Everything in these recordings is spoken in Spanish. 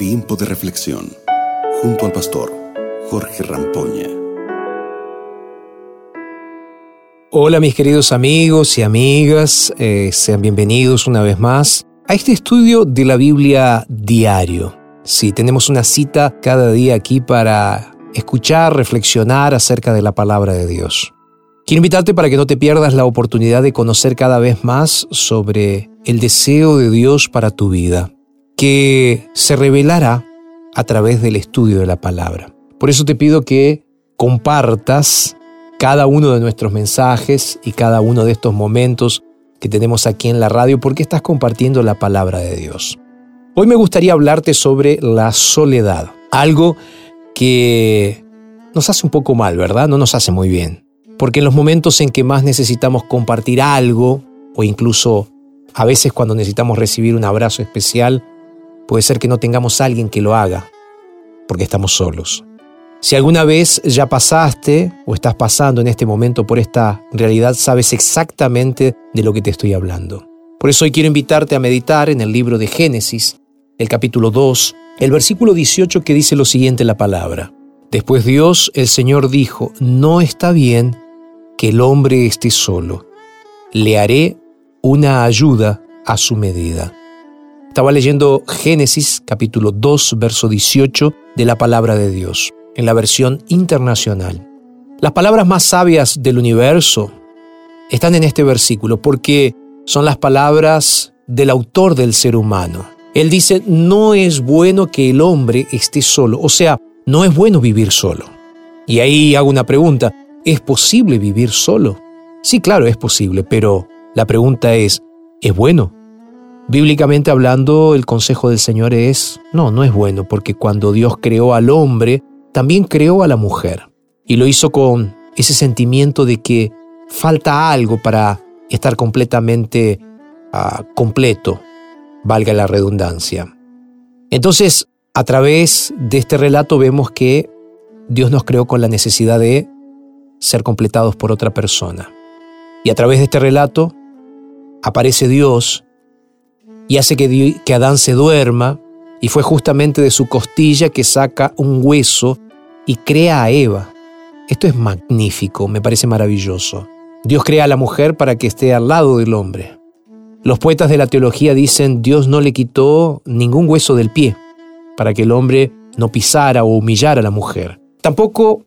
Tiempo de reflexión junto al pastor Jorge Rampoña. Hola mis queridos amigos y amigas, eh, sean bienvenidos una vez más a este estudio de la Biblia diario. Sí, tenemos una cita cada día aquí para escuchar, reflexionar acerca de la palabra de Dios. Quiero invitarte para que no te pierdas la oportunidad de conocer cada vez más sobre el deseo de Dios para tu vida, que se revelará a través del estudio de la palabra. Por eso te pido que compartas cada uno de nuestros mensajes y cada uno de estos momentos que tenemos aquí en la radio porque estás compartiendo la palabra de Dios. Hoy me gustaría hablarte sobre la soledad, algo que nos hace un poco mal, ¿verdad? No nos hace muy bien. Porque en los momentos en que más necesitamos compartir algo, o incluso a veces cuando necesitamos recibir un abrazo especial, puede ser que no tengamos alguien que lo haga, porque estamos solos. Si alguna vez ya pasaste o estás pasando en este momento por esta realidad, sabes exactamente de lo que te estoy hablando. Por eso hoy quiero invitarte a meditar en el libro de Génesis, el capítulo 2, el versículo 18 que dice lo siguiente la palabra. Después Dios, el Señor, dijo, no está bien que el hombre esté solo. Le haré una ayuda a su medida. Estaba leyendo Génesis capítulo 2, verso 18 de la palabra de Dios, en la versión internacional. Las palabras más sabias del universo están en este versículo porque son las palabras del autor del ser humano, él dice, no es bueno que el hombre esté solo, o sea, no es bueno vivir solo. Y ahí hago una pregunta, ¿es posible vivir solo? Sí, claro, es posible, pero la pregunta es, ¿es bueno? Bíblicamente hablando, el consejo del Señor es, no, no es bueno, porque cuando Dios creó al hombre, también creó a la mujer. Y lo hizo con ese sentimiento de que falta algo para estar completamente ah, completo, valga la redundancia. Entonces, a través de este relato vemos que Dios nos creó con la necesidad de ser completados por otra persona. Y a través de este relato aparece Dios y hace que, Adán se duerma y fue justamente de su costilla que saca un hueso y crea a Eva. Esto es magnífico, me parece maravilloso. Dios crea a la mujer para que esté al lado del hombre. Los poetas de la teología dicen Dios no le quitó ningún hueso del pie para que el hombre no pisara o humillara a la mujer. Tampoco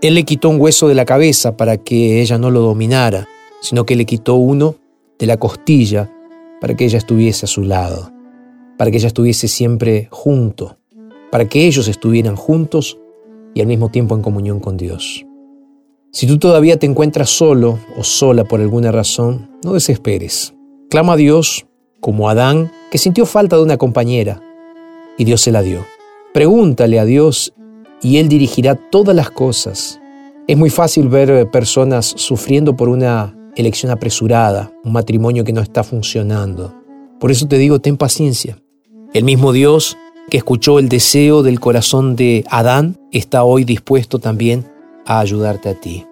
Él le quitó un hueso de la cabeza para que ella no lo dominara, sino que le quitó uno de la costilla para que ella estuviese a su lado, para que ella estuviese siempre junto, para que ellos estuvieran juntos y al mismo tiempo en comunión con Dios. Si tú todavía te encuentras solo o sola por alguna razón, no desesperes. Clama a Dios como Adán, que sintió falta de una compañera, y Dios se la dio. Pregúntale a Dios y Él dirigirá todas las cosas. Es muy fácil ver personas sufriendo por una elección apresurada, un matrimonio que no está funcionando. Por eso te digo, ten paciencia. El mismo Dios que escuchó el deseo del corazón de Adán está hoy dispuesto también a ayudarte a ti.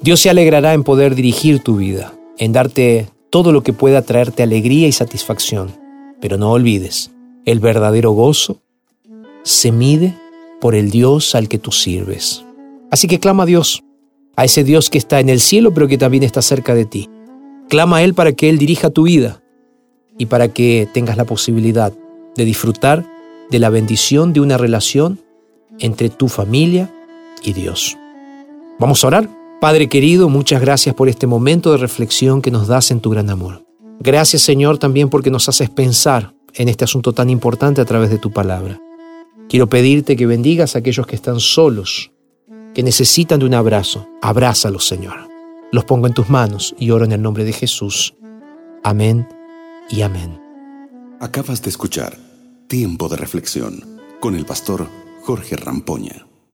Dios se alegrará en poder dirigir tu vida, en darte todo lo que pueda traerte alegría y satisfacción. Pero no olvides, el verdadero gozo se mide por el Dios al que tú sirves. Así que clama a Dios, a ese Dios que está en el cielo pero que también está cerca de ti. Clama a Él para que Él dirija tu vida y para que tengas la posibilidad de disfrutar de la bendición de una relación entre tu familia y Dios. Vamos a orar. Padre querido, muchas gracias por este momento de reflexión que nos das en tu gran amor. Gracias Señor también porque nos haces pensar en este asunto tan importante a través de tu palabra. Quiero pedirte que bendigas a aquellos que están solos, que necesitan de un abrazo. Abrázalos Señor. Los pongo en tus manos y oro en el nombre de Jesús. Amén y amén. Acabas de escuchar Tiempo de Reflexión con el pastor Jorge Rampoña.